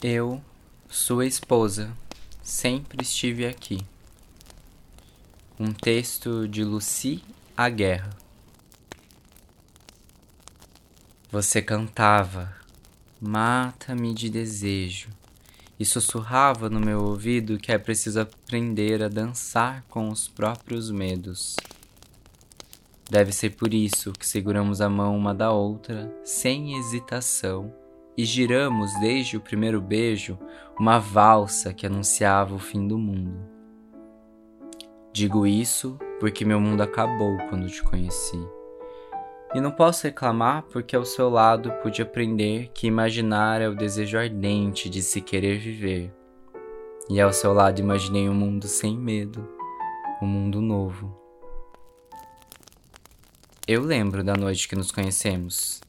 Eu, sua esposa, sempre estive aqui. Um texto de Lucy A Guerra. Você cantava, mata-me de desejo, e sussurrava no meu ouvido que é preciso aprender a dançar com os próprios medos. Deve ser por isso que seguramos a mão uma da outra, sem hesitação e giramos desde o primeiro beijo uma valsa que anunciava o fim do mundo. Digo isso porque meu mundo acabou quando te conheci. E não posso reclamar porque ao seu lado pude aprender que imaginar é o desejo ardente de se querer viver. E ao seu lado imaginei um mundo sem medo, um mundo novo. Eu lembro da noite que nos conhecemos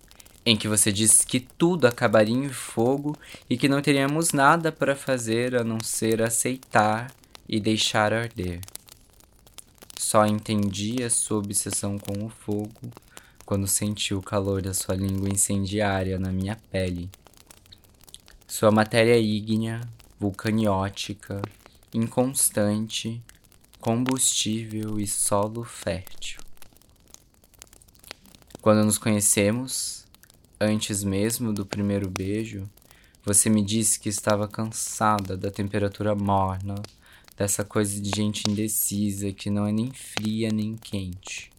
em que você disse que tudo acabaria em fogo e que não teríamos nada para fazer a não ser aceitar e deixar arder. Só entendi a sua obsessão com o fogo quando senti o calor da sua língua incendiária na minha pele. Sua matéria ígnea, vulcaniótica, inconstante, combustível e solo fértil. Quando nos conhecemos, Antes mesmo do primeiro beijo, você me disse que estava cansada da temperatura morna, dessa coisa de gente indecisa que não é nem fria nem quente.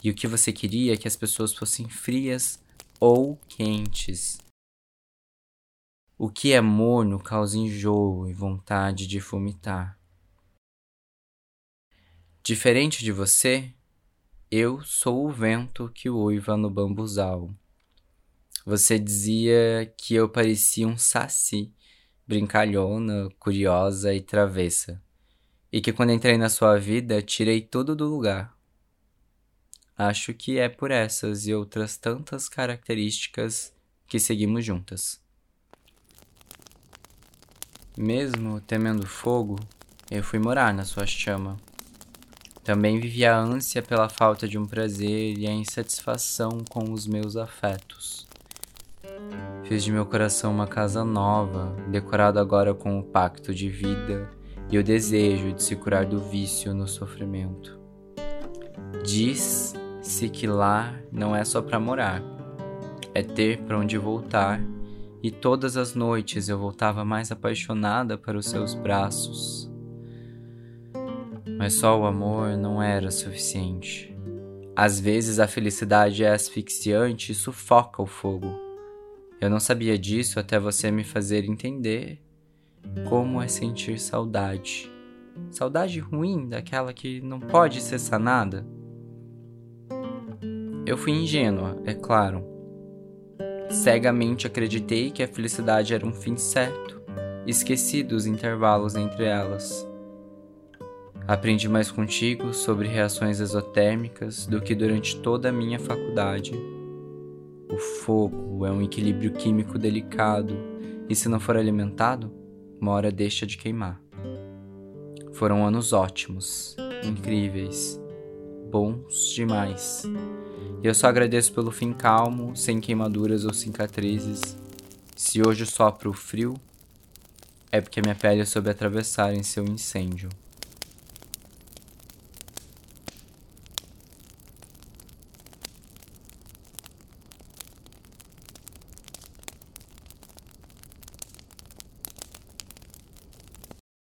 E o que você queria é que as pessoas fossem frias ou quentes. O que é morno causa enjoo e vontade de vomitar. Diferente de você, eu sou o vento que uiva no bambuzal. Você dizia que eu parecia um saci, brincalhona, curiosa e travessa, e que quando entrei na sua vida tirei tudo do lugar. Acho que é por essas e outras tantas características que seguimos juntas. Mesmo temendo fogo, eu fui morar na sua chama. Também vivi a ânsia pela falta de um prazer e a insatisfação com os meus afetos. Fiz de meu coração uma casa nova, decorado agora com o pacto de vida e o desejo de se curar do vício no sofrimento. Diz-se que lá não é só para morar, é ter para onde voltar, e todas as noites eu voltava mais apaixonada para os seus braços. Mas só o amor não era suficiente. Às vezes a felicidade é asfixiante e sufoca o fogo. Eu não sabia disso até você me fazer entender como é sentir saudade. Saudade ruim, daquela que não pode ser sanada. Eu fui ingênua, é claro. Cegamente acreditei que a felicidade era um fim certo, esqueci dos intervalos entre elas. Aprendi mais contigo sobre reações exotérmicas do que durante toda a minha faculdade. O fogo é um equilíbrio químico delicado e, se não for alimentado, uma hora deixa de queimar. Foram anos ótimos, incríveis, bons demais. E eu só agradeço pelo fim calmo, sem queimaduras ou cicatrizes. Se hoje sopra o frio, é porque minha pele soube atravessar em seu incêndio.